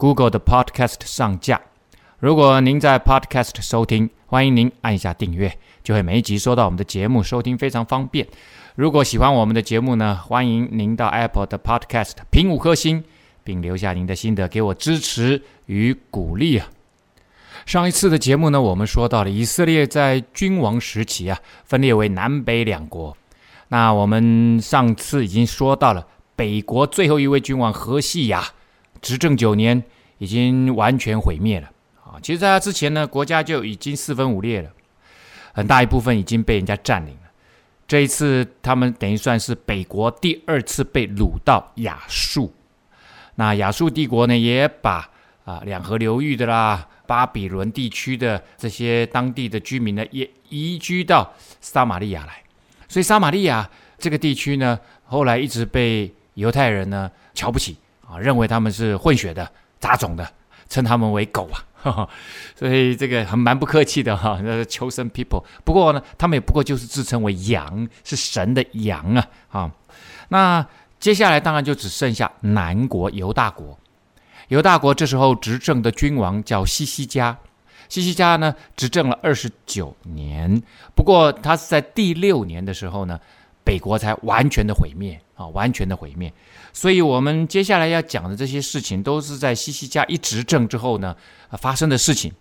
Google 的 Podcast 上架。如果您在 Podcast 收听，欢迎您按一下订阅，就会每一集收到我们的节目，收听非常方便。如果喜欢我们的节目呢，欢迎您到 Apple 的 Podcast 评五颗星，并留下您的心得，给我支持与鼓励啊。上一次的节目呢，我们说到了以色列在君王时期啊，分裂为南北两国。那我们上次已经说到了。北国最后一位君王何西亚执政九年，已经完全毁灭了啊！其实，在他之前呢，国家就已经四分五裂了，很大一部分已经被人家占领了。这一次，他们等于算是北国第二次被掳到亚述。那亚述帝国呢，也把啊两河流域的啦、巴比伦地区的这些当地的居民呢，也移居到撒玛利亚来。所以，撒玛利亚这个地区呢，后来一直被犹太人呢，瞧不起啊，认为他们是混血的、杂种的，称他们为狗啊，呵呵，所以这个很蛮不客气的哈，那是 chosen people。不过呢，他们也不过就是自称为羊，是神的羊啊啊。那接下来当然就只剩下南国犹大国，犹大国这时候执政的君王叫西西家，西西家呢执政了二十九年，不过他是在第六年的时候呢。北国才完全的毁灭啊，完全的毁灭。所以，我们接下来要讲的这些事情，都是在西西家一执政之后呢，发生的事情。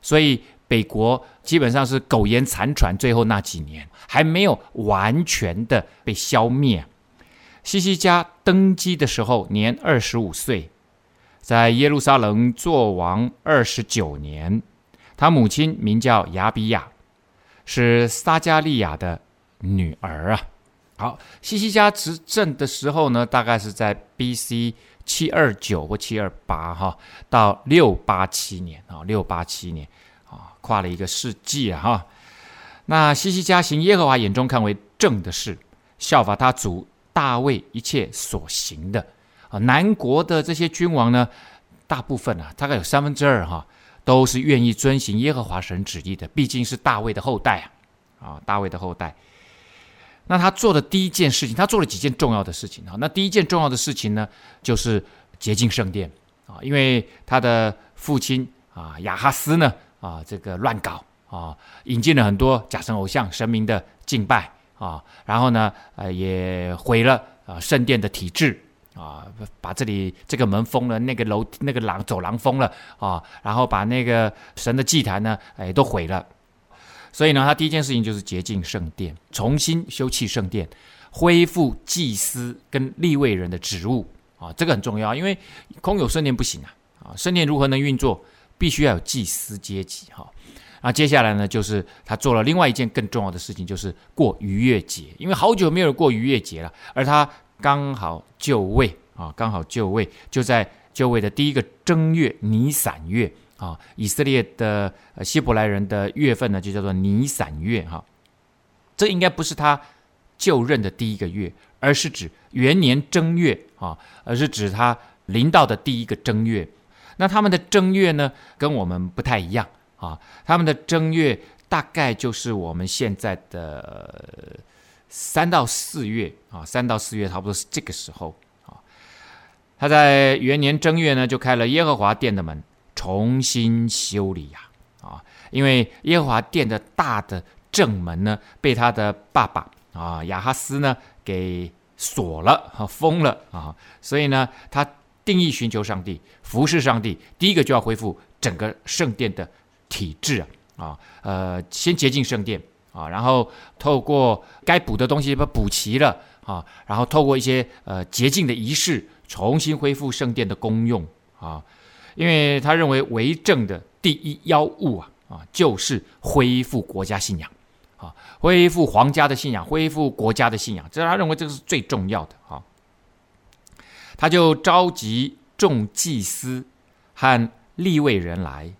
所以，北国基本上是苟延残喘，最后那几年还没有完全的被消灭。西西家登基的时候年二十五岁，在耶路撒冷做王二十九年。他母亲名叫雅比亚，是撒迦利亚的女儿啊。好，西西家执政的时候呢，大概是在 B.C. 七二九或七二八哈，到六八七年啊，六八七年啊，跨了一个世纪啊哈。那西西家行耶和华眼中看为正的事，效法他祖大卫一切所行的啊。南国的这些君王呢，大部分啊，大概有三分之二哈，都是愿意遵行耶和华神旨意的，毕竟是大卫的后代啊，啊，大卫的后代。那他做的第一件事情，他做了几件重要的事情啊。那第一件重要的事情呢，就是洁净圣殿啊，因为他的父亲啊亚哈斯呢啊这个乱搞啊，引进了很多假神偶像神明的敬拜啊，然后呢呃也毁了啊圣殿的体制啊，把这里这个门封了，那个楼那个廊走廊封了啊，然后把那个神的祭坛呢哎都毁了。所以呢，他第一件事情就是洁净圣殿，重新修葺圣殿，恢复祭司跟利未人的职务啊，这个很重要，因为空有圣殿不行啊啊，圣殿如何能运作，必须要有祭司阶级哈。那接下来呢，就是他做了另外一件更重要的事情，就是过逾越节，因为好久没有过逾越节了，而他刚好就位啊，刚好就位，就在就位的第一个正月尼散月。啊，以色列的希伯来人的月份呢，就叫做尼散月哈。这应该不是他就任的第一个月，而是指元年正月啊，而是指他临到的第一个正月。那他们的正月呢，跟我们不太一样啊。他们的正月大概就是我们现在的三到四月啊，三到四月差不多是这个时候啊。他在元年正月呢，就开了耶和华殿的门。重新修理呀，啊，因为耶和华殿的大的正门呢，被他的爸爸啊亚哈斯呢给锁了和封了啊，所以呢，他定义寻求上帝，服侍上帝，第一个就要恢复整个圣殿的体制啊，啊，呃，先洁净圣殿啊，然后透过该补的东西把它补齐了啊，然后透过一些呃洁净的仪式，重新恢复圣殿的功用啊。因为他认为为政的第一要务啊啊，就是恢复国家信仰，啊，恢复皇家的信仰，恢复国家的信仰，这他认为这个是最重要的啊。他就召集众祭司，和立位人来，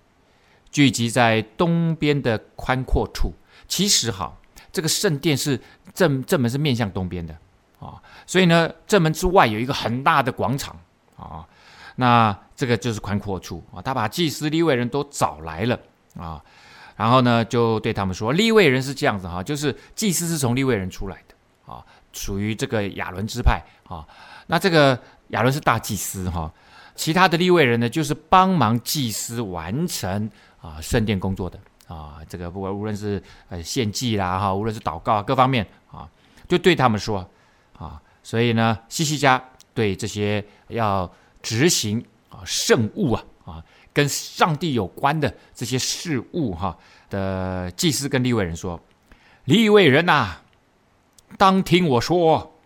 聚集在东边的宽阔处。其实哈，这个圣殿是正正门是面向东边的啊，所以呢，正门之外有一个很大的广场啊。那这个就是宽阔处啊，他把祭司立位人都找来了啊，然后呢，就对他们说，立位人是这样子哈，就是祭司是从立位人出来的啊，属于这个亚伦支派啊。那这个亚伦是大祭司哈，其他的立位人呢，就是帮忙祭司完成啊圣殿工作的啊。这个不管无论是呃献祭啦哈，无论是祷告啊各方面啊，就对他们说啊，所以呢，西西家对这些要。执行啊圣物啊啊，跟上帝有关的这些事物哈的祭司跟立位人说：“立位人呐，当听我说，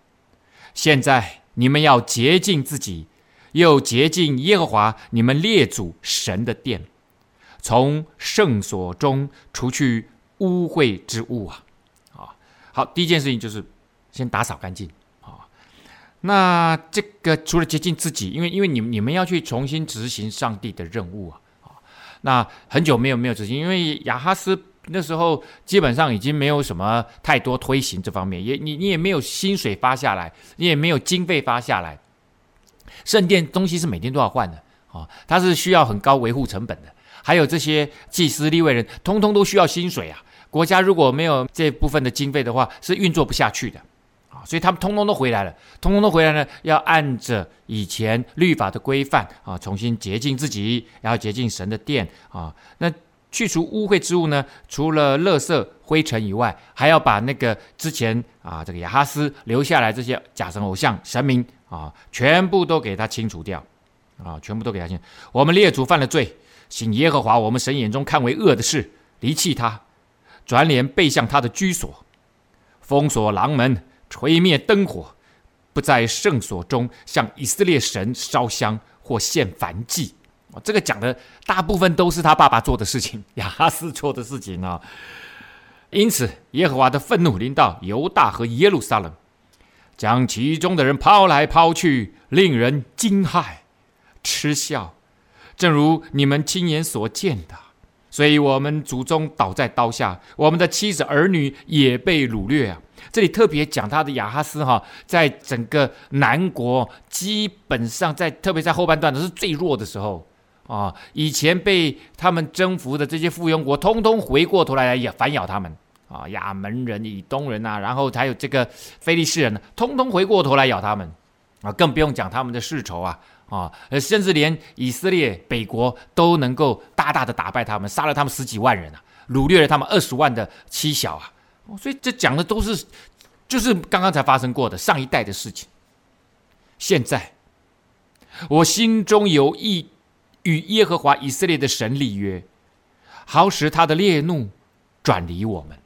现在你们要洁净自己，又洁净耶和华你们列祖神的殿，从圣所中除去污秽之物啊！啊，好，第一件事情就是先打扫干净。”那这个除了接近自己，因为因为你你们要去重新执行上帝的任务啊啊，那很久没有没有执行，因为亚哈斯那时候基本上已经没有什么太多推行这方面，也你你也没有薪水发下来，你也没有经费发下来，圣殿东西是每天都要换的啊，它是需要很高维护成本的，还有这些祭司立位人，通通都需要薪水啊，国家如果没有这部分的经费的话，是运作不下去的。啊所以他们通通都回来了，通通都回来呢，要按着以前律法的规范啊，重新洁净自己，然后洁净神的殿啊。那去除污秽之物呢，除了垃圾灰尘以外，还要把那个之前啊这个亚哈斯留下来这些假神偶像神明啊，全部都给他清除掉啊，全部都给他清。我们列祖犯了罪，行耶和华我们神眼中看为恶的事，离弃他，转脸背向他的居所，封锁廊门。吹灭灯火，不在圣所中向以色列神烧香或献燔祭。这个讲的大部分都是他爸爸做的事情，亚哈斯做的事情啊。因此，耶和华的愤怒临到犹大和耶路撒冷，将其中的人抛来抛去，令人惊骇、嗤笑，正如你们亲眼所见的。所以，我们祖宗倒在刀下，我们的妻子儿女也被掳掠啊。这里特别讲他的雅哈斯哈，在整个南国基本上在特别在后半段都是最弱的时候啊。以前被他们征服的这些附庸国，通通回过头来也反咬他们啊。亚门人、以东人呐，然后还有这个非利士人呢，通通回过头来咬他们啊。更不用讲他们的世仇啊啊，甚至连以色列北国都能够大大的打败他们，杀了他们十几万人啊，掳掠了他们二十万的妻小啊。所以这讲的都是，就是刚刚才发生过的上一代的事情。现在，我心中有意与耶和华以色列的神立约，好使他的烈怒转离我们。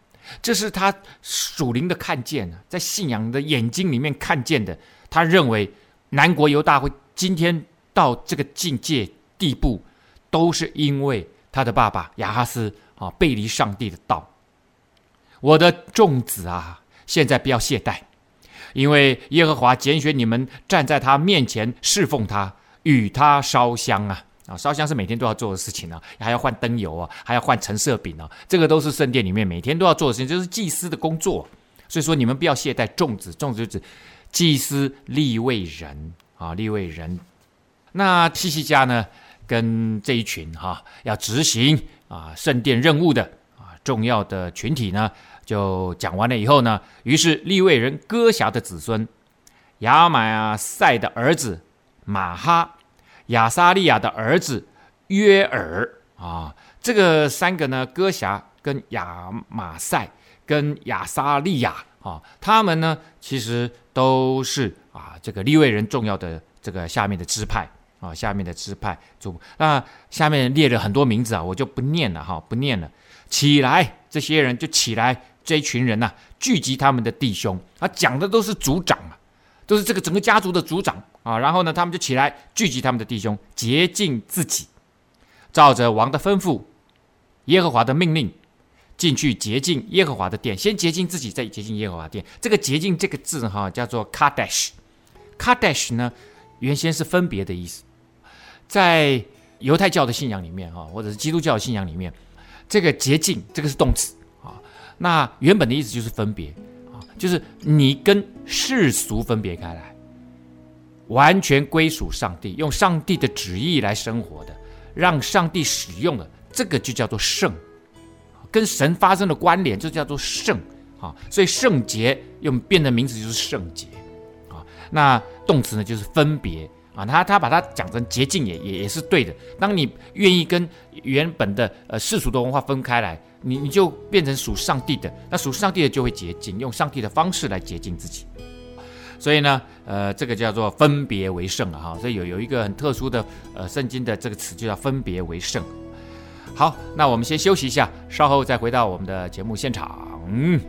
这是他属灵的看见，在信仰的眼睛里面看见的。他认为南国犹大会今天到这个境界地步，都是因为他的爸爸亚哈斯啊背离上帝的道。我的众子啊，现在不要懈怠，因为耶和华拣选你们站在他面前侍奉他，与他烧香啊啊！烧香是每天都要做的事情啊，还要换灯油啊，还要换橙色饼啊，这个都是圣殿里面每天都要做的事情，就是祭司的工作。所以说你们不要懈怠，众子，众子就是祭司立位人啊，立位人。那希西家呢，跟这一群哈、啊、要执行啊圣殿任务的重要的群体呢。就讲完了以后呢，于是利未人歌辖的子孙亚玛赛的儿子玛哈、亚撒利亚的儿子约尔啊，这个三个呢，歌辖跟亚玛赛跟亚撒利亚啊，他们呢其实都是啊这个利未人重要的这个下面的支派啊，下面的支派主。那下面列了很多名字啊，我就不念了哈，不念了。起来，这些人就起来。这一群人呐、聚集他们的弟兄啊，讲的都是族长啊，都是这个整个家族的族长啊。然后呢，他们就起来聚集他们的弟兄，洁净自己，照着王的吩咐，耶和华的命令，进去洁净耶和华的殿。先洁净自己，再洁净耶和华殿。这个洁净这个字哈、叫做 Kadesh。Kadesh 呢，原先是分别的意思，在犹太教的信仰里面哈，或者是基督教的信仰里面，这个洁净这个是动词啊。那原本的意思就是分别啊，就是你跟世俗分别开来，完全归属上帝，用上帝的旨意来生活的，让上帝使用的，这个就叫做圣，跟神发生的关联就叫做圣啊。所以圣洁用变的名字就是圣洁啊。那动词呢就是分别。啊，他他把它讲成洁净也也也是对的。当你愿意跟原本的呃世俗的文化分开来，你你就变成属上帝的，那属上帝的就会洁净，用上帝的方式来洁净自己。所以呢，呃，这个叫做分别为圣啊哈。所以有有一个很特殊的呃圣经的这个词，就叫分别为圣。好，那我们先休息一下，稍后再回到我们的节目现场。嗯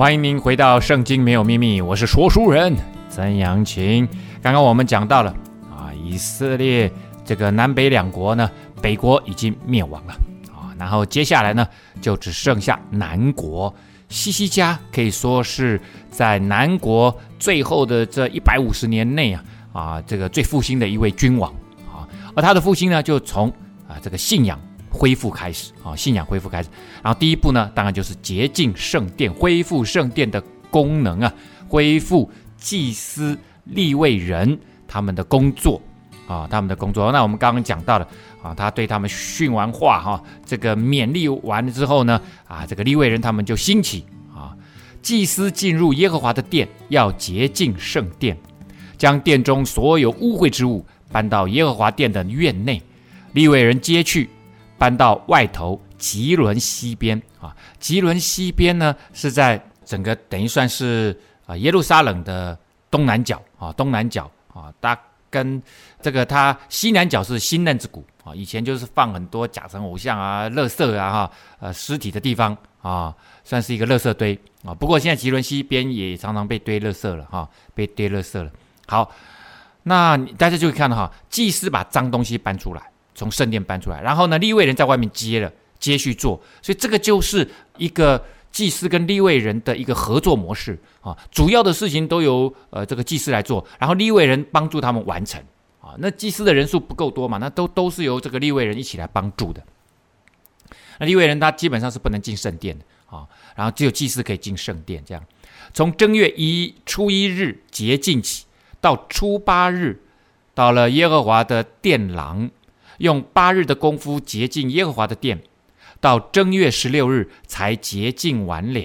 欢迎您回到《圣经没有秘密》，我是说书人曾阳晴。刚刚我们讲到了啊，以色列这个南北两国呢，北国已经灭亡了啊，然后接下来呢，就只剩下南国。西西家可以说是在南国最后的这一百五十年内啊啊，这个最复兴的一位君王啊，而他的复兴呢，就从啊这个信仰。恢复开始啊，信仰恢复开始，然后第一步呢，当然就是洁净圣殿，恢复圣殿的功能啊，恢复祭司、利未人他们的工作啊，他们的工作。那我们刚刚讲到了啊，他对他们训完话哈，这个勉励完了之后呢，啊，这个利未人他们就兴起啊，祭司进入耶和华的殿，要洁净圣殿，将殿中所有污秽之物搬到耶和华殿的院内，利未人接去。搬到外头吉伦西边啊，吉伦西边呢是在整个等于算是啊耶路撒冷的东南角啊，东南角啊，它跟这个它西南角是新嫩子谷啊，以前就是放很多假神偶像啊、垃圾啊哈呃尸体的地方啊，算是一个垃圾堆啊。不过现在吉伦西边也常常被堆垃圾了哈，被堆垃圾了。好，那大家就会看到哈，祭司把脏东西搬出来。从圣殿搬出来，然后呢，立位人在外面接了，接续做，所以这个就是一个祭司跟立位人的一个合作模式啊。主要的事情都由呃这个祭司来做，然后立位人帮助他们完成啊。那祭司的人数不够多嘛，那都都是由这个立位人一起来帮助的。那立位人他基本上是不能进圣殿的啊，然后只有祭司可以进圣殿。这样，从正月一初一日洁净起，到初八日，到了耶和华的殿廊。用八日的功夫洁净耶和华的殿，到正月十六日才洁净完了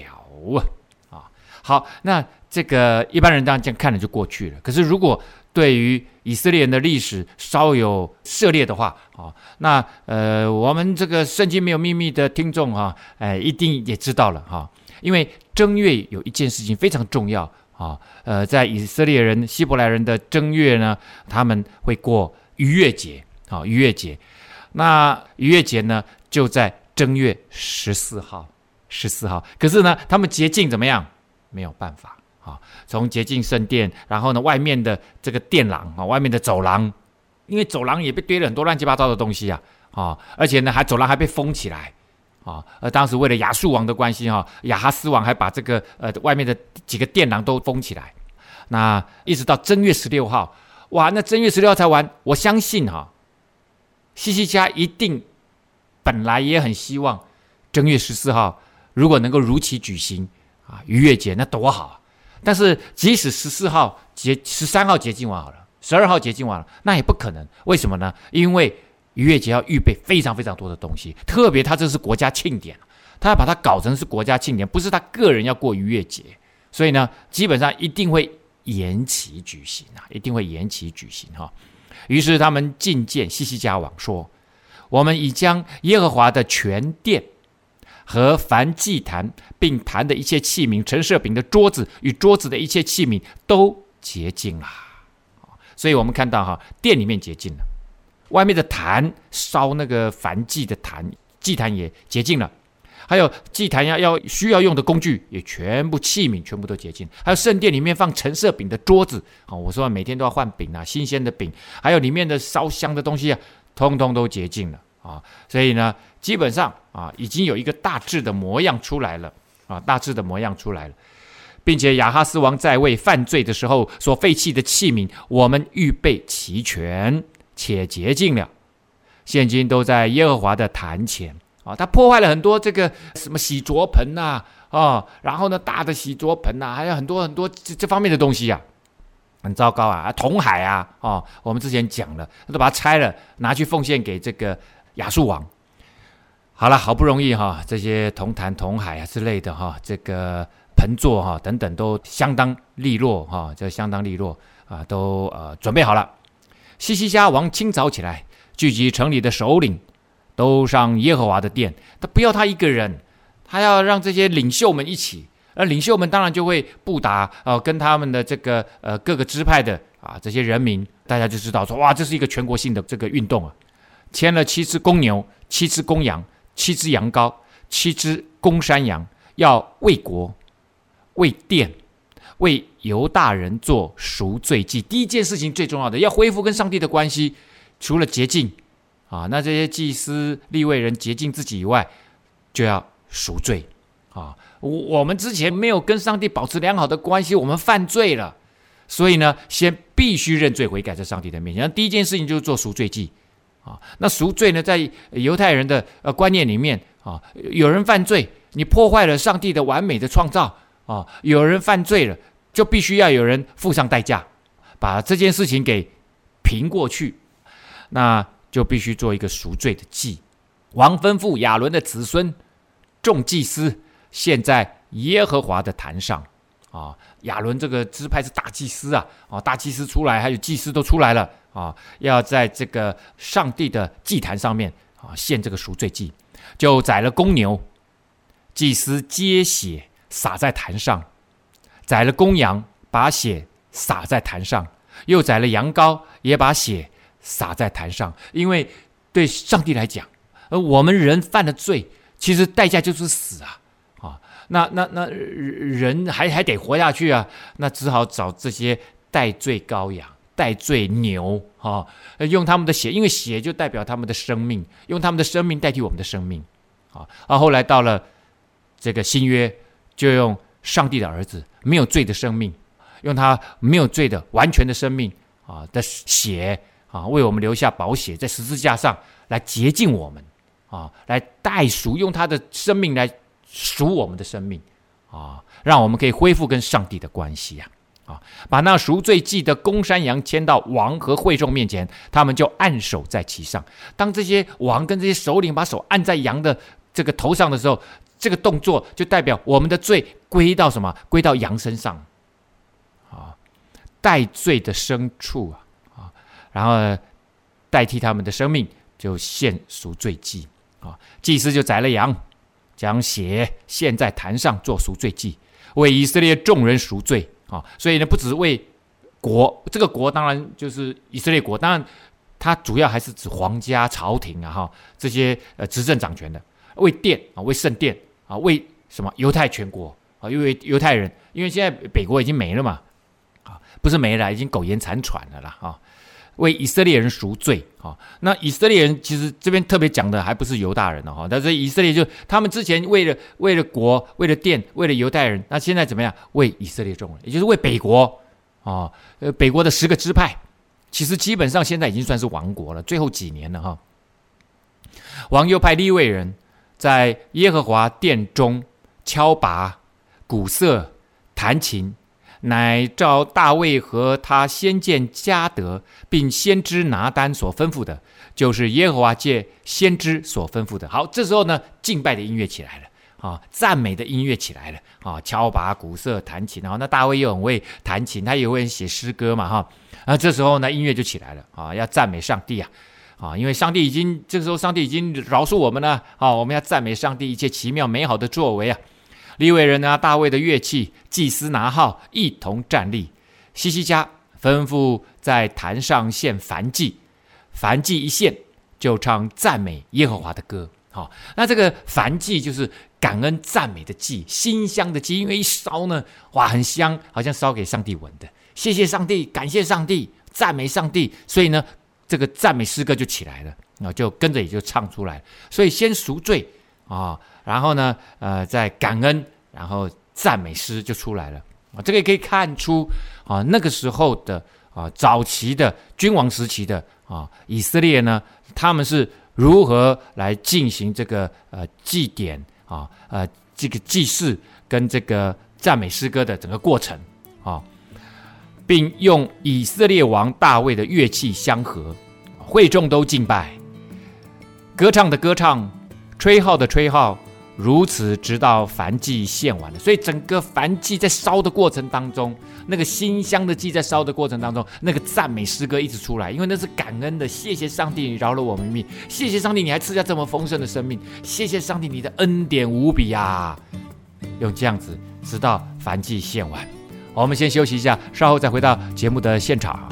啊！好，那这个一般人当然这样看了就过去了。可是如果对于以色列人的历史稍有涉猎的话啊，那呃，我们这个圣经没有秘密的听众哈，哎，一定也知道了哈。因为正月有一件事情非常重要啊，呃，在以色列人希伯来人的正月呢，他们会过逾越节。好，逾越节，那逾越节呢，就在正月十四号，十四号。可是呢，他们洁净怎么样？没有办法啊。从洁净圣殿，然后呢，外面的这个殿廊啊，外面的走廊，因为走廊也被堆了很多乱七八糟的东西啊，啊，而且呢，还走廊还被封起来啊。而当时为了亚述王的关系哈，亚哈斯王还把这个呃外面的几个殿廊都封起来。那一直到正月十六号，哇，那正月十六号才完。我相信哈。西西家一定本来也很希望正月十四号如果能够如期举行啊，逾越节那多好啊！但是即使十四号节十三号洁净完好了，十二号洁净完了，那也不可能。为什么呢？因为逾越节要预备非常非常多的东西，特别他这是国家庆典，他要把它搞成是国家庆典，不是他个人要过逾越节，所以呢，基本上一定会延期举行啊，一定会延期举行哈。于是他们进见西西家王说：“我们已将耶和华的全殿和燔祭坛，并坛的一切器皿、陈设饼的桌子与桌子的一切器皿都洁净了。所以我们看到哈，殿里面洁净了，外面的坛烧那个燔祭的坛，祭坛也洁净了。还有祭坛要要需要用的工具也全部器皿全部都洁净，还有圣殿里面放陈设饼的桌子啊，我说每天都要换饼啊，新鲜的饼，还有里面的烧香的东西啊，通通都洁净了。啊，所以呢，基本上啊，已经有一个大致的模样出来了。啊，大致的模样出来了，并且亚哈斯王在位犯罪的时候所废弃的器皿，我们预备齐全且洁净了，现今都在耶和华的坛前。啊，他破坏了很多这个什么洗濯盆呐，啊、哦，然后呢，大的洗濯盆呐、还有很多很多这这方面的东西啊，很糟糕啊，铜海啊，哦，我们之前讲了，他都把它拆了，拿去奉献给这个亚述王。好了，好不容易哈，这些铜坛、铜海啊之类的哈，这个盆座哈等等都相当利落哈，这相当利落啊，都呃准备好了。西西家王清早起来，聚集城里的首领。都上耶和华的殿，他不要他一个人，他要让这些领袖们一起。而领袖们当然就会布达，呃，跟他们的这个呃各个支派的啊这些人民，大家就知道说，哇，这是一个全国性的这个运动啊。牵了七只公牛，七只公羊，七只羊羔，七只公山羊，要为国、为殿、为犹大人做赎罪祭。第一件事情最重要的，要恢复跟上帝的关系，除了洁净。啊，那这些祭司、立位人洁净自己以外，就要赎罪。啊，我我们之前没有跟上帝保持良好的关系，我们犯罪了，所以呢，先必须认罪悔改，在上帝的面前。那第一件事情就是做赎罪祭。啊，那赎罪呢，在犹太人的呃观念里面，啊，有人犯罪，你破坏了上帝的完美的创造，啊，有人犯罪了，就必须要有人付上代价，把这件事情给平过去。那就必须做一个赎罪的祭。王吩咐亚伦的子孙众祭司献在耶和华的坛上。啊，亚伦这个支派是大祭司啊，啊，大祭司出来，还有祭司都出来了啊，要在这个上帝的祭坛上面啊献这个赎罪祭，就宰了公牛，祭司接血洒在坛上，宰了公羊，把血洒在坛上，又宰了羊羔，也把血。洒在坛上，因为对上帝来讲，而我们人犯了罪，其实代价就是死啊！啊，那那那人还还得活下去啊，那只好找这些代罪羔羊、代罪牛啊，用他们的血，因为血就代表他们的生命，用他们的生命代替我们的生命啊。而后来到了这个新约，就用上帝的儿子没有罪的生命，用他没有罪的完全的生命啊的血。啊，为我们留下宝血，在十字架上来洁净我们，啊，来代赎，用他的生命来赎我们的生命，啊，让我们可以恢复跟上帝的关系呀，啊，把那赎罪祭的公山羊牵到王和会众面前，他们就按手在其上。当这些王跟这些首领把手按在羊的这个头上的时候，这个动作就代表我们的罪归到什么？归到羊身上，啊，代罪的牲畜啊。然后代替他们的生命，就献赎罪祭啊！祭司就宰了羊，将血献在坛上做赎罪祭，为以色列众人赎罪啊！所以呢，不只是为国，这个国当然就是以色列国，当然它主要还是指皇家朝廷啊哈，这些呃执政掌权的，为殿啊，为圣殿啊，为什么犹太全国啊？因为犹太人，因为现在北国已经没了嘛啊，不是没了，已经苟延残喘了啦啊！为以色列人赎罪啊！那以色列人其实这边特别讲的还不是犹大人哈，但是以色列就他们之前为了为了国、为了殿、为了犹太人，那现在怎么样？为以色列众人，也就是为北国啊！呃，北国的十个支派，其实基本上现在已经算是亡国了，最后几年了哈。王又派利未人在耶和华殿中敲拔、鼓瑟、弹琴。乃照大卫和他先见迦得，并先知拿单所吩咐的，就是耶和华借先知所吩咐的。好，这时候呢，敬拜的音乐起来了啊，赞美的音乐起来了啊，敲拔、鼓瑟、弹琴。然后那大卫又很会弹琴，他也会写诗歌嘛哈。啊，这时候呢，音乐就起来了啊，要赞美上帝啊啊，因为上帝已经这个时候，上帝已经饶恕我们了啊，我们要赞美上帝一切奇妙美好的作为啊。利未人拿大卫的乐器，祭司拿号，一同站立。西西家吩咐在坛上献燔祭，燔祭一献，就唱赞美耶和华的歌。好，那这个燔祭就是感恩赞美的祭，馨香的祭，因为一烧呢，哇，很香，好像烧给上帝闻的。谢谢上帝，感谢上帝，赞美上帝，所以呢，这个赞美诗歌就起来了，啊，就跟着也就唱出来。所以先赎罪啊，然后呢，呃，在感恩，然后赞美诗就出来了。啊，这个也可以看出啊，那个时候的啊，早期的君王时期的啊，以色列呢，他们是。如何来进行这个呃祭典啊呃这个祭祀跟这个赞美诗歌的整个过程啊，并用以色列王大卫的乐器相和，会众都敬拜，歌唱的歌唱，吹号的吹号。如此，直到燔祭献完了，所以整个燔祭在烧的过程当中，那个馨香的祭在烧的过程当中，那个赞美诗歌一直出来，因为那是感恩的。谢谢上帝，你饶了我们命；谢谢上帝，你还赐下这么丰盛的生命；谢谢上帝，你的恩典无比呀！用这样子，直到燔祭献完。我们先休息一下，稍后再回到节目的现场。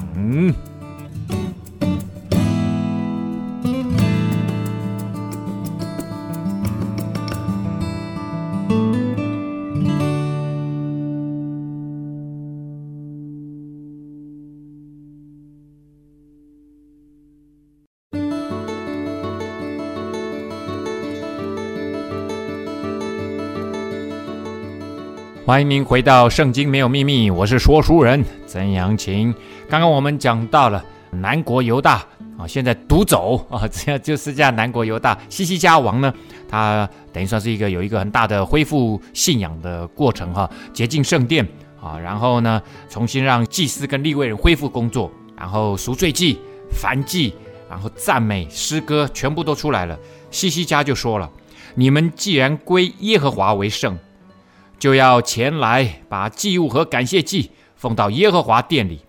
欢迎您回到《圣经没有秘密》，我是说书人曾阳晴。刚刚我们讲到了南国犹大啊，现在独走啊，这样就是这样。南国犹大西西家王呢，他等于算是一个有一个很大的恢复信仰的过程哈，洁净圣殿啊，然后呢，重新让祭司跟利未人恢复工作，然后赎罪祭、燔祭，然后赞美诗歌全部都出来了。西西家就说了：“你们既然归耶和华为圣。”就要前来把祭物和感谢祭奉到耶和华殿里，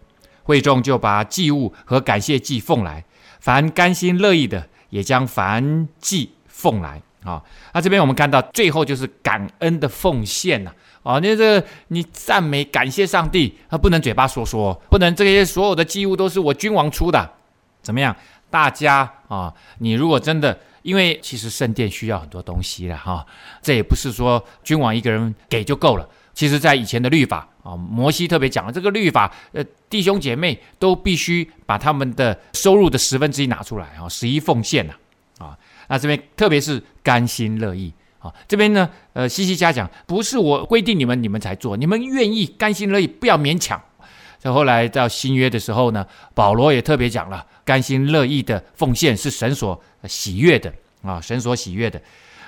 会众就把祭物和感谢祭奉来，凡甘心乐意的也将燔祭奉来啊。那这边我们看到最后就是感恩的奉献呐啊，那这你赞美感谢上帝，他不能嘴巴说说，不能这些所有的祭物都是我君王出的，怎么样？大家啊，你如果真的。因为其实圣殿需要很多东西了哈，这也不是说君王一个人给就够了。其实，在以前的律法啊，摩西特别讲了这个律法，呃，弟兄姐妹都必须把他们的收入的十分之一拿出来啊，十一奉献呐，啊，那这边特别是甘心乐意啊，这边呢，呃，西西家讲，不是我规定你们，你们才做，你们愿意甘心乐意，不要勉强。在后来到新约的时候呢，保罗也特别讲了，甘心乐意的奉献是神所喜悦的啊，神所喜悦的。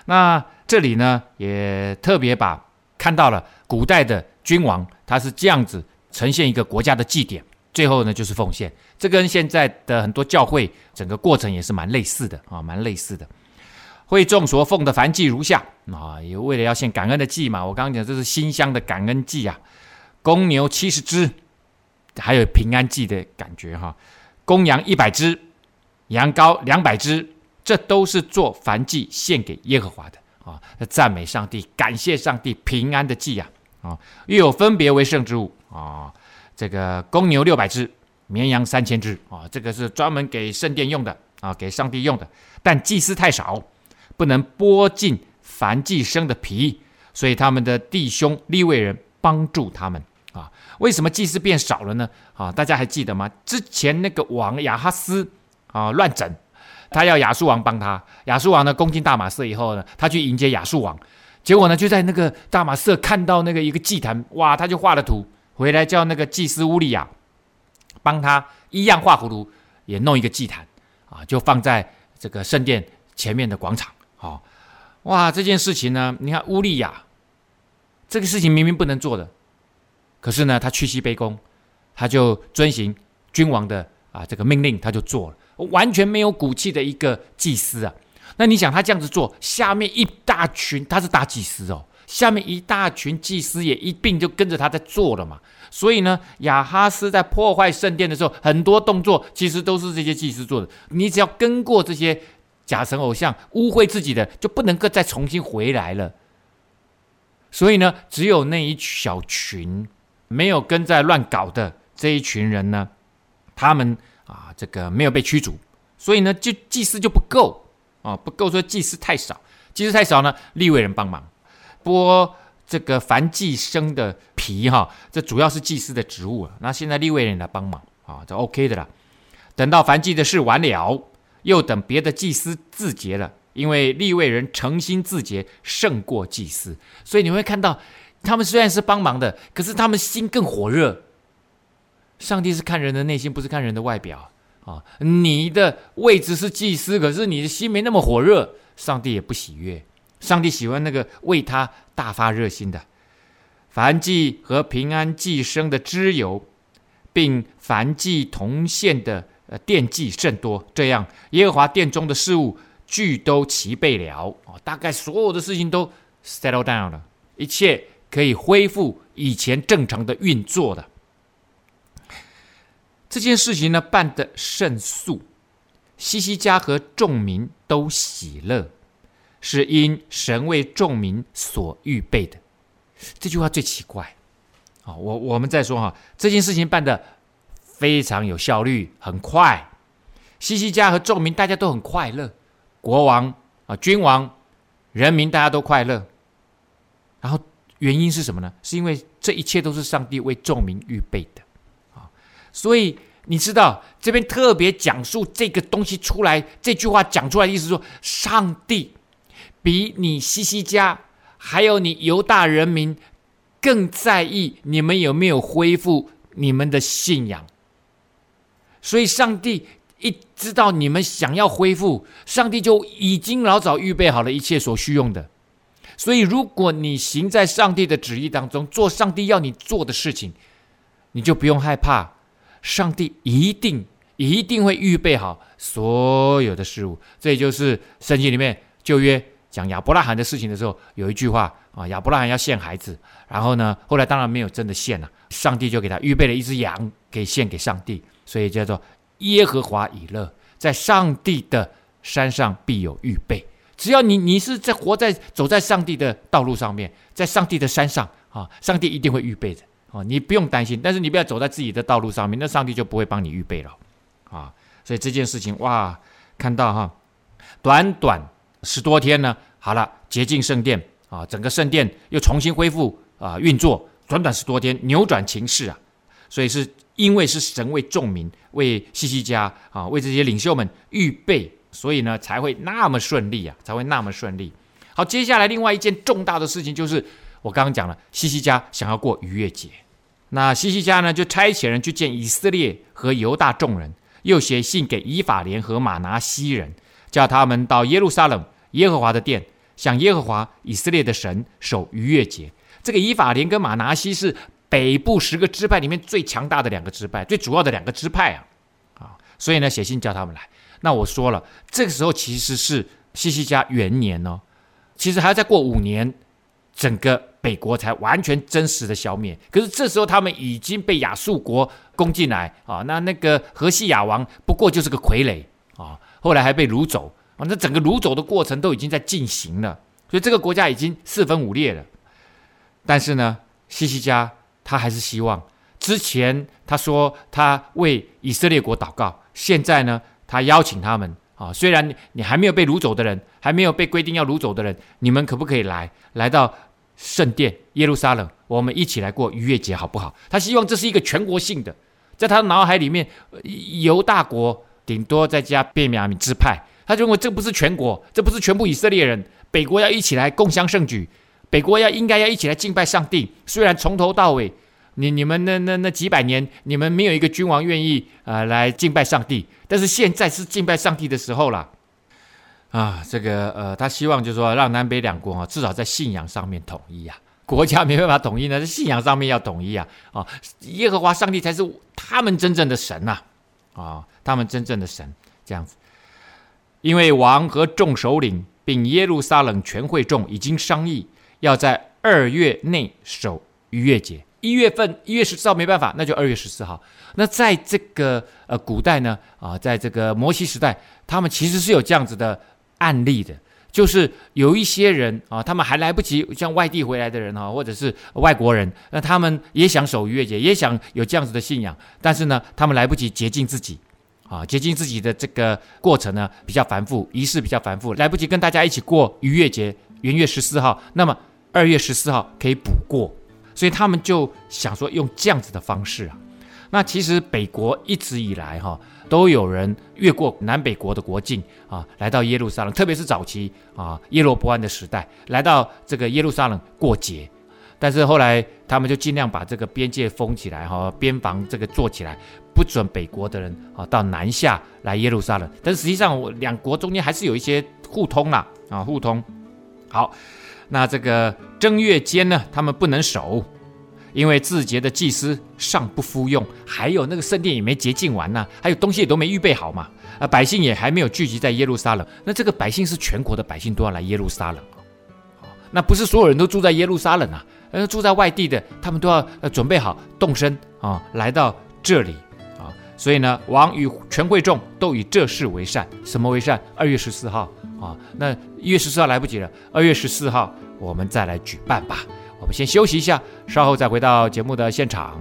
那这里呢，也特别把看到了古代的君王，他是这样子呈现一个国家的祭典，最后呢就是奉献。这跟现在的很多教会整个过程也是蛮类似的啊，蛮类似的。会众所奉的燔祭如下啊，也为了要献感恩的祭嘛。我刚刚讲这是馨香的感恩祭啊，公牛七十只。还有平安祭的感觉哈，公羊一百只，羊羔两百只，这都是做燔祭献给耶和华的啊，赞美上帝，感谢上帝，平安的祭呀啊，又有分别为圣之物啊，这个公牛六百只，绵羊三千只啊，这个是专门给圣殿用的啊，给上帝用的，但祭司太少，不能剥尽燔祭牲的皮，所以他们的弟兄利未人帮助他们。为什么祭司变少了呢？啊，大家还记得吗？之前那个王亚哈斯啊乱整，他要亚述王帮他。亚述王呢攻进大马色以后呢，他去迎接亚述王，结果呢就在那个大马色看到那个一个祭坛，哇，他就画了图回来，叫那个祭司乌利亚帮他一样画葫芦，也弄一个祭坛啊，就放在这个圣殿前面的广场。好，哇，这件事情呢，你看乌利亚这个事情明明不能做的。可是呢，他屈膝卑躬，他就遵行君王的啊这个命令，他就做了，完全没有骨气的一个祭司啊。那你想他这样子做，下面一大群，他是大祭司哦，下面一大群祭司也一并就跟着他在做了嘛。所以呢，亚哈斯在破坏圣殿的时候，很多动作其实都是这些祭司做的。你只要跟过这些假神偶像，污秽自己的，就不能够再重新回来了。所以呢，只有那一小群。没有跟在乱搞的这一群人呢，他们啊这个没有被驱逐，所以呢就祭司就不够啊，不够说祭司太少，祭司太少呢，利未人帮忙剥这个燔祭牲的皮哈，这主要是祭司的职务啊，那现在利未人来帮忙啊，这 OK 的啦。等到燔祭的事完了，又等别的祭司自洁了。因为利未人诚心自洁胜过祭司，所以你会看到，他们虽然是帮忙的，可是他们心更火热。上帝是看人的内心，不是看人的外表啊！你的位置是祭司，可是你的心没那么火热，上帝也不喜悦。上帝喜欢那个为他大发热心的。凡祭和平安祭牲的脂油，并凡祭同献的呃奠祭甚多，这样耶和华殿中的事物。俱都齐备了哦，大概所有的事情都 settle down 了，一切可以恢复以前正常的运作的。这件事情呢，办得甚速，西西家和众民都喜乐，是因神为众民所预备的。这句话最奇怪啊！我我们再说哈，这件事情办得非常有效率，很快，西西家和众民大家都很快乐。国王啊，君王，人民，大家都快乐。然后原因是什么呢？是因为这一切都是上帝为众民预备的啊。所以你知道这边特别讲述这个东西出来，这句话讲出来的意思说，上帝比你西西家还有你犹大人民更在意你们有没有恢复你们的信仰。所以上帝。一知道你们想要恢复，上帝就已经老早预备好了一切所需用的。所以，如果你行在上帝的旨意当中，做上帝要你做的事情，你就不用害怕，上帝一定一定会预备好所有的事物。这也就是圣经里面旧约讲亚伯拉罕的事情的时候，有一句话啊，亚伯拉罕要献孩子，然后呢，后来当然没有真的献了，上帝就给他预备了一只羊，给献给上帝，所以叫做。耶和华以勒，在上帝的山上必有预备。只要你你是在活在走在上帝的道路上面，在上帝的山上啊，上帝一定会预备的啊，你不用担心。但是你不要走在自己的道路上面，那上帝就不会帮你预备了啊。所以这件事情哇，看到哈，短短十多天呢，好了，洁净圣殿啊，整个圣殿又重新恢复啊运作，短短十多天扭转情势啊，所以是。因为是神为众民、为西西家啊、为这些领袖们预备，所以呢才会那么顺利啊，才会那么顺利。好，接下来另外一件重大的事情就是我刚刚讲了，西西家想要过逾越节，那西西家呢就差遣人去见以色列和犹大众人，又写信给以法莲和玛拿西人，叫他们到耶路撒冷耶和华的殿，向耶和华以色列的神守逾越节。这个以法莲跟玛拿西是。北部十个支派里面最强大的两个支派，最主要的两个支派啊，啊，所以呢，写信叫他们来。那我说了，这个时候其实是西西家元年哦，其实还要再过五年，整个北国才完全真实的消灭。可是这时候他们已经被亚述国攻进来啊，那那个河西亚王不过就是个傀儡啊，后来还被掳走啊，那整个掳走的过程都已经在进行了，所以这个国家已经四分五裂了。但是呢，西西家。他还是希望，之前他说他为以色列国祷告，现在呢，他邀请他们啊，虽然你还没有被掳走的人，还没有被规定要掳走的人，你们可不可以来，来到圣殿耶路撒冷，我们一起来过逾越节，好不好？他希望这是一个全国性的，在他脑海里面，犹大国顶多再加便雅悯支派，他认为这不是全国，这不是全部以色列人，北国要一起来共襄盛举。北国要应该要一起来敬拜上帝，虽然从头到尾，你你们那那那几百年，你们没有一个君王愿意啊、呃、来敬拜上帝，但是现在是敬拜上帝的时候了，啊，这个呃，他希望就是说让南北两国啊，至少在信仰上面统一啊，国家没办法统一呢，在信仰上面要统一啊，啊，耶和华上帝才是他们真正的神呐，啊，他们真正的神这样子，因为王和众首领并耶路撒冷全会众已经商议。要在二月内守逾越节，一月份一月十四号没办法，那就二月十四号。那在这个呃古代呢啊，在这个摩西时代，他们其实是有这样子的案例的，就是有一些人啊，他们还来不及，像外地回来的人哈，或者是外国人，那他们也想守逾越节，也想有这样子的信仰，但是呢，他们来不及洁净自己，啊，洁净自己的这个过程呢比较繁复，仪式比较繁复，来不及跟大家一起过逾越节，元月十四号，那么二月十四号可以补过，所以他们就想说用这样子的方式啊。那其实北国一直以来哈。都有人越过南北国的国境啊，来到耶路撒冷，特别是早期啊，耶罗波安的时代，来到这个耶路撒冷过节。但是后来他们就尽量把这个边界封起来，哈，边防这个做起来，不准北国的人啊到南下来耶路撒冷。但是实际上，我两国中间还是有一些互通啦，啊，互通。好，那这个正月间呢，他们不能守。因为自洁的祭司尚不敷用，还有那个圣殿也没洁净完呢、还有东西也都没预备好嘛，啊，百姓也还没有聚集在耶路撒冷。那这个百姓是全国的百姓都要来耶路撒冷，那不是所有人都住在耶路撒冷啊，呃，住在外地的他们都要呃准备好动身啊，来到这里啊。所以呢，王与全会众都以这事为善，什么为善？二月十四号啊，那一月十四号来不及了，二月十四号我们再来举办吧。我们先休息一下，稍后再回到节目的现场。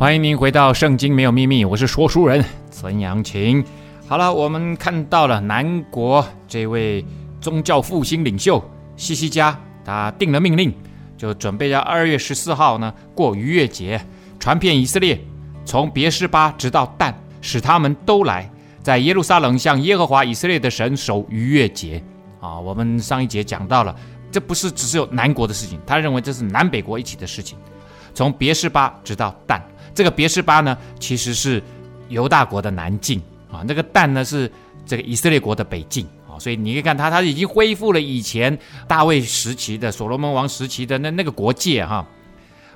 欢迎您回到《圣经没有秘密》，我是说书人曾阳晴。好了，我们看到了南国这位宗教复兴领袖西西家，他定了命令，就准备要二月十四号呢过逾越节，传遍以色列，从别是巴直到但，使他们都来在耶路撒冷向耶和华以色列的神守逾越节。啊，我们上一节讲到了，这不是只是有南国的事情，他认为这是南北国一起的事情，从别是巴直到但。这个别是巴呢，其实是犹大国的南境啊，那个但呢是这个以色列国的北境啊，所以你可以看他，他已经恢复了以前大卫时期的所罗门王时期的那那个国界哈。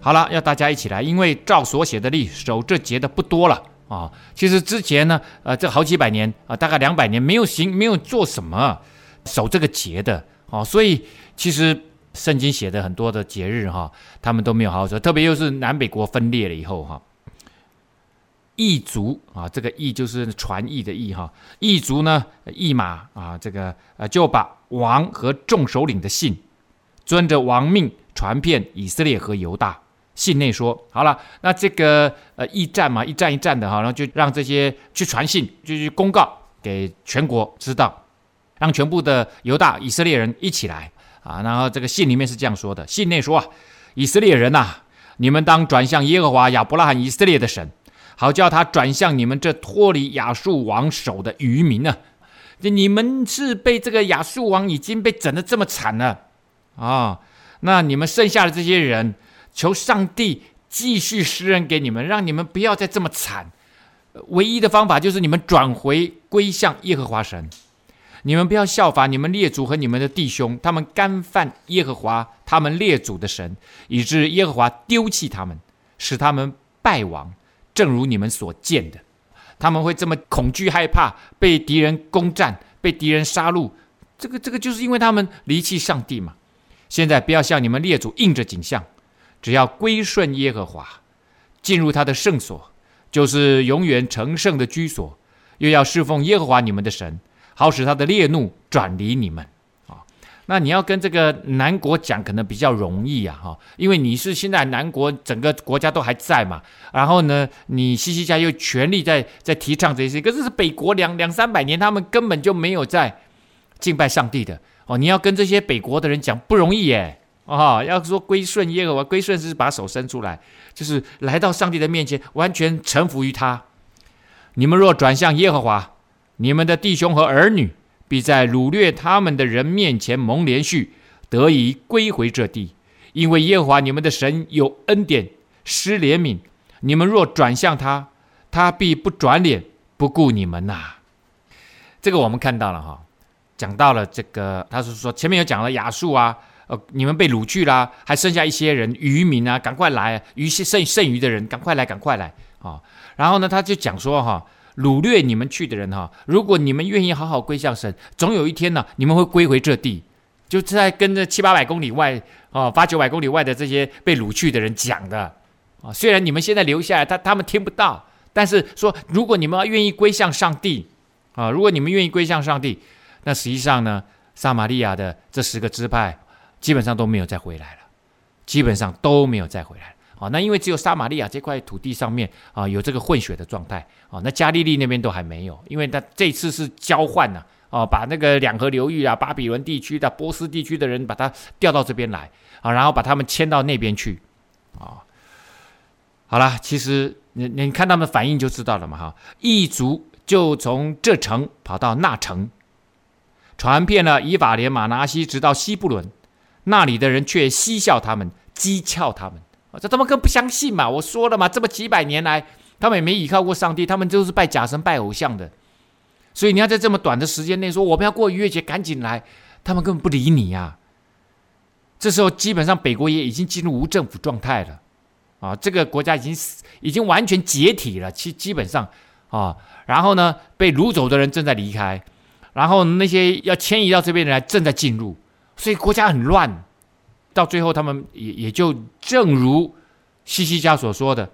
好了，要大家一起来，因为照所写的例，守这节的不多了啊。其实之前呢，呃，这好几百年啊，大概两百年没有行，没有做什么守这个节的啊，所以其实。圣经写的很多的节日哈，他们都没有好好说，特别又是南北国分裂了以后哈，异族啊，这个异就是传译的异哈，异族呢，异马啊，这个呃就把王和众首领的信，遵着王命传遍以色列和犹大。信内说好了，那这个呃驿站嘛，一站一站的哈，然后就让这些去传信，就去公告给全国知道，让全部的犹大以色列人一起来。啊，然后这个信里面是这样说的：信内说啊，以色列人呐、你们当转向耶和华亚伯拉罕以色列的神，好叫他转向你们这脱离亚述王手的余民呢。你们是被这个亚述王已经被整得这么惨了啊，那你们剩下的这些人，求上帝继续施恩给你们，让你们不要再这么惨。唯一的方法就是你们转回归向耶和华神。你们不要效法你们列祖和你们的弟兄，他们干犯耶和华他们列祖的神，以致耶和华丢弃他们，使他们败亡。正如你们所见的，他们会这么恐惧害怕，被敌人攻占，被敌人杀戮。这个这个就是因为他们离弃上帝嘛。现在不要向你们列祖应着景象，只要归顺耶和华，进入他的圣所，就是永远成圣的居所，又要侍奉耶和华你们的神。好使他的烈怒转离你们啊！那你要跟这个南国讲，可能比较容易啊，哈，因为你是现在南国整个国家都还在嘛。然后呢，你西西家又全力在在提倡这些，可是是北国两两三百年，他们根本就没有在敬拜上帝的哦。你要跟这些北国的人讲不容易耶，哦，要说归顺耶和华，归顺是把手伸出来，就是来到上帝的面前，完全臣服于他。你们若转向耶和华。你们的弟兄和儿女必在掳掠他们的人面前蒙怜恤，得以归回这地，因为耶和华你们的神有恩典，施怜悯。你们若转向他，他必不转脸不顾你们呐、啊。这个我们看到了哈，讲到了这个，他是说前面有讲了亚述啊，呃，你们被掳去啦，还剩下一些人余民啊，赶快来，余剩剩余的人赶快来，赶快来啊。然后呢，他就讲说哈，掳掠你们去的人哈，如果你们愿意好好归向神，总有一天呢，你们会归回这地。就在跟着七八百公里外啊，八九百公里外的这些被掳去的人讲的。啊，虽然你们现在留下来，他他们听不到，但是说，如果你们愿意归向上帝，啊，如果你们愿意归向上帝，那实际上呢，撒玛利亚的这十个支派基本上都没有再回来了，基本上都没有再回来了。啊，那因为只有撒玛利亚这块土地上面啊有这个混血的状态，啊，那加利利那边都还没有，因为他这次是交换呢，啊，把那个两河流域啊、巴比伦地区的、波斯地区的人把他调到这边来，啊，然后把他们迁到那边去，啊。好了，其实你你看他们反应就知道了嘛哈，异族就从这城跑到那城，传遍了以法莲、马拿西，直到西布伦，那里的人却嬉笑他们，讥诮他们。这他们更不相信嘛！我说了嘛，这么几百年来，他们也没依靠过上帝，他们就是拜假神、拜偶像的。所以你要在这么短的时间内说我们要过逾越节，赶紧来，他们根本不理你呀。这时候基本上北国也已经进入无政府状态了。啊，这个国家已经已经完全解体了，其基本上啊，然后呢，被掳走的人正在离开，然后那些要迁移到这边的人正在进入，所以国家很乱。到最后，他们也也就正如西西家所说的，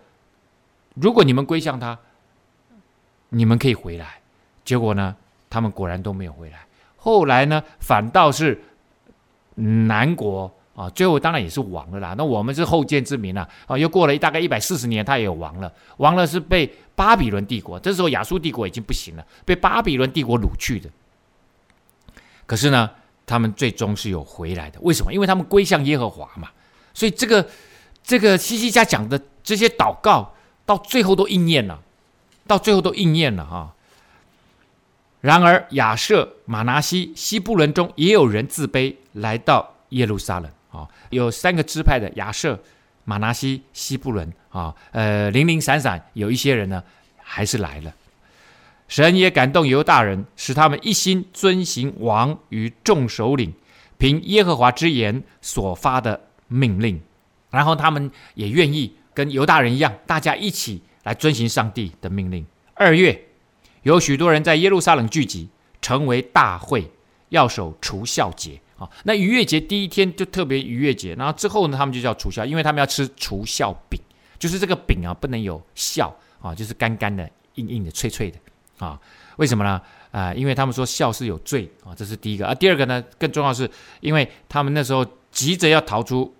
如果你们归向他，你们可以回来。结果呢，他们果然都没有回来。后来呢，反倒是南国。啊，最后当然也是亡了啦。那我们是后见之明啊。啊，又过了大概一百四十年，他也有亡了。亡了是被巴比伦帝国，这时候亚述帝国已经不行了，被巴比伦帝国掳去的。可是呢，他们最终是有回来的。为什么？因为他们归向耶和华嘛。所以这个这个西西家讲的这些祷告，到最后都应验了，到最后都应验了哈。然而亚设、马拿西、西布伦中也有人自卑，来到耶路撒冷。啊，有三个支派的亚设、马拿西、西布伦啊，呃，零零散散有一些人呢，还是来了。神也感动犹大人，使他们一心遵行王与众首领凭耶和华之言所发的命令，然后他们也愿意跟犹大人一样，大家一起来遵行上帝的命令。二月，有许多人在耶路撒冷聚集，成为大会，要守除酵节。啊，那逾越节第一天就特别逾越节，然后之后呢，他们就叫除酵，因为他们要吃除酵饼，就是这个饼啊，不能有酵啊，就是干干的、硬硬的、脆脆的啊。为什么呢？啊、因为他们说笑是有罪啊，这是第一个啊。第二个呢，更重要是，因为他们那时候急着要逃出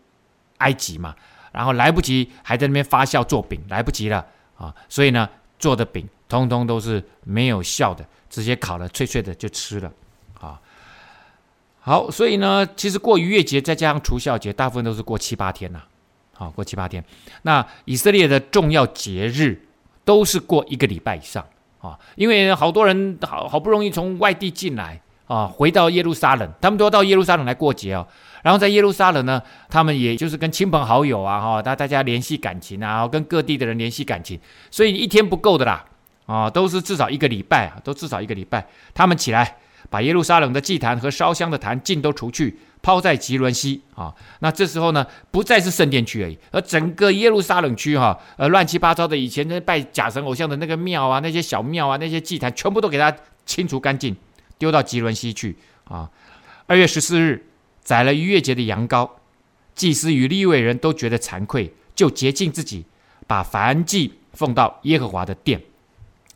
埃及嘛，然后来不及还在那边发酵做饼，来不及了啊，所以呢，做的饼通通都是没有笑的，直接烤了脆脆的就吃了啊。好，所以呢，其实过逾越节再加上除酵节，大部分都是过七八天呐、啊。好，过七八天。那以色列的重要节日都是过一个礼拜以上啊，因为好多人好好不容易从外地进来啊，回到耶路撒冷，他们都要到耶路撒冷来过节哦。然后在耶路撒冷呢，他们也就是跟亲朋好友啊，哈，大大家联系感情啊，跟各地的人联系感情，所以一天不够的啦，啊，都是至少一个礼拜啊，都至少一个礼拜，他们起来。把耶路撒冷的祭坛和烧香的坛尽都除去，抛在汲沦溪啊。那这时候呢，不再是圣殿区而已，而整个耶路撒冷区哈，呃，乱七八糟的以前那拜假神偶像的那个庙啊，那些小庙啊，那些祭坛，全部都给它清除干净，丢到汲沦溪去啊。二月十四日，宰了逾越节的羊羔，祭司与利未人都觉得惭愧，就洁净自己，把燔祭奉到耶和华的殿。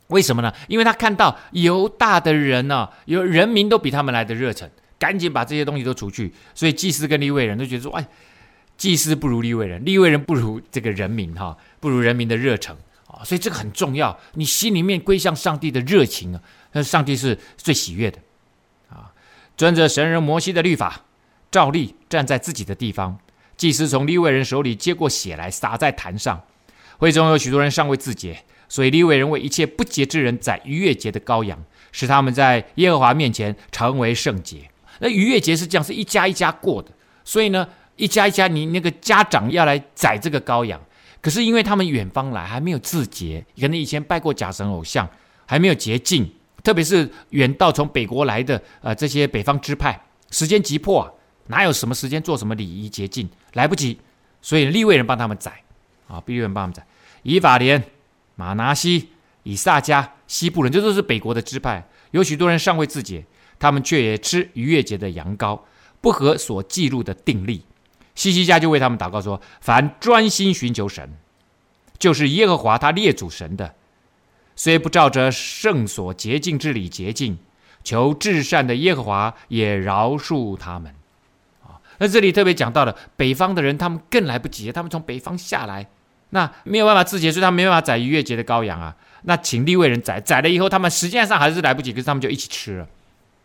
为什么呢？因为他看到犹大的人呢、啊，有人民都比他们来的热忱，赶紧把这些东西都除去。所以祭司跟利未人都觉得说：“哎，祭司不如利未人，利未人不如这个人民哈，不如人民的热忱啊。”所以这个很重要，你心里面归向上帝的热情啊，那上帝是最喜悦的啊。遵着神人摩西的律法，照例站在自己的地方，祭司从利未人手里接过血来洒在坛上。会中有许多人尚未自洁。所以利未人为一切不洁之人宰逾越节的羔羊，使他们在耶和华面前成为圣洁。那逾越节是这样，是一家一家过的。所以呢，一家一家，你那个家长要来宰这个羔羊，可是因为他们远方来，还没有自洁，可能以前拜过假神偶像，还没有洁净，特别是远道从北国来的呃这些北方支派，时间急迫啊，哪有什么时间做什么礼仪洁净，来不及，所以利未人帮他们宰啊，利未人帮他们宰，以法莲、马拿西、以萨迦、西布伦，这都是北国的支派，有许多人尚未自洁，他们却也吃逾越节的羊羔，不合所记录的定例。西西家就为他们祷告说：“凡专心寻求神，就是耶和华他列祖神的，虽不照着圣所洁净之礼洁净，求至善的耶和华也饶恕他们。”啊，那这里特别讲到了北方的人，他们更来不及，他们从北方下来，那没有办法自节，所以他没办法宰逾越节的羔羊啊。那请立位人宰，宰了以后，他们时间上还是来不及，可是他们就一起吃了，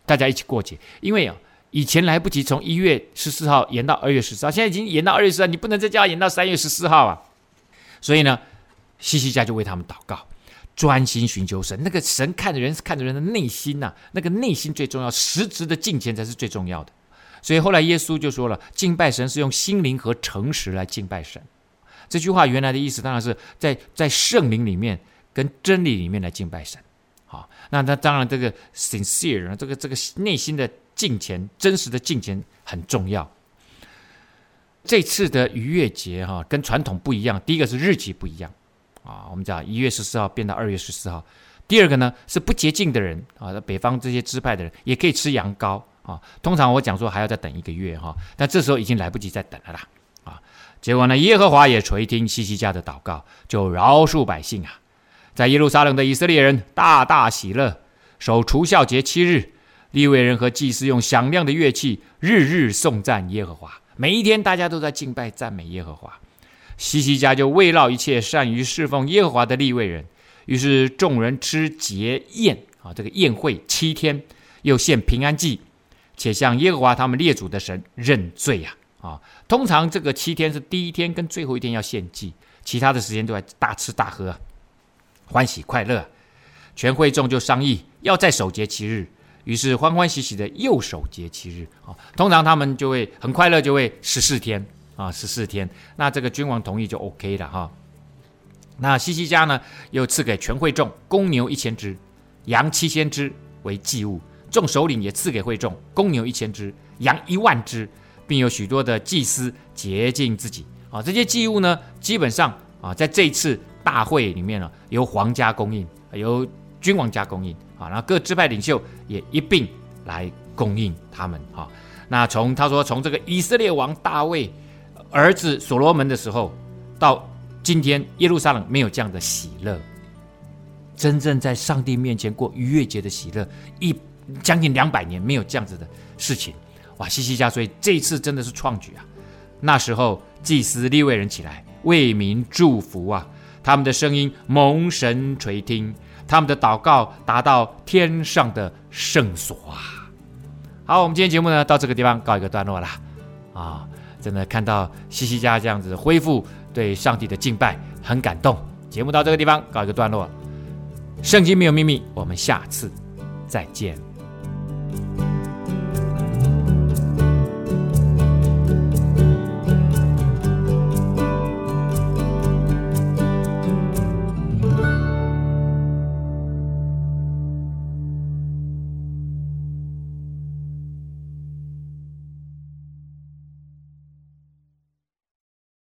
大家一起过节，因为啊。以前来不及，从一月十四号延到二月十四号，现在已经延到二月十四号，你不能再叫他延到三月十四号啊！所以呢，西西家就为他们祷告，专心寻求神。那个神看的人是看的人的内心呐、那个内心最重要，实质的敬虔才是最重要的。所以后来耶稣就说了，敬拜神是用心灵和诚实来敬拜神。这句话原来的意思当然是在在圣灵里面跟真理里面来敬拜神。好，那那当然这个 sincere，这个这个内心的。敬虔，真实的敬虔很重要。这次的逾越节哈，跟传统不一样。第一个是日期不一样啊，我们讲一月十四号变到二月十四号。第二个呢是不洁净的人啊，北方这些支派的人也可以吃羊羔啊。通常我讲说还要再等一个月哈，但这时候已经来不及再等了啦。结果呢，耶和华也垂听西西家的祷告，就饶恕百姓啊。在耶路撒冷的以色列人大大喜乐，守除酵节七日。利未人和祭司用响亮的乐器，日日颂赞耶和华。每一天，大家都在敬拜赞美耶和华。西西家就慰劳一切善于侍奉耶和华的利未人。于是众人吃节宴啊，这个宴会七天，又献平安祭，且向耶和华他们列祖的神认罪呀啊。通常这个七天是第一天跟最后一天要献祭，其他的时间都在大吃大喝，欢喜快乐。全会众就商议要再守节七日。于是欢欢喜喜的又守节七日啊，通常他们就会很快乐，就会十四天啊，十四天。那这个君王同意就 OK 了哈。那西西家呢，又赐给全会众公牛一千只，羊七千只为祭物。众首领也赐给会众公牛一千只，羊一万只，并有许多的祭司洁净自己啊。这些祭物呢，基本上啊，在这一次大会里面呢，由皇家供应，由君王家供应。啊，然后各支派领袖也一并来供应他们。哈，那从他说从这个以色列王大卫儿子所罗门的时候，到今天耶路撒冷没有这样的喜乐，真正在上帝面前过逾越节的喜乐，一将近两百年没有这样子的事情。哇，西西家，所以这次真的是创举啊！那时候祭司立位人起来为民祝福啊，他们的声音蒙神垂听。他们的祷告达到天上的圣所啊！好，我们今天节目呢到这个地方告一个段落了啊！真的看到西西家这样子恢复对上帝的敬拜，很感动。节目到这个地方告一个段落，圣经没有秘密，我们下次再见。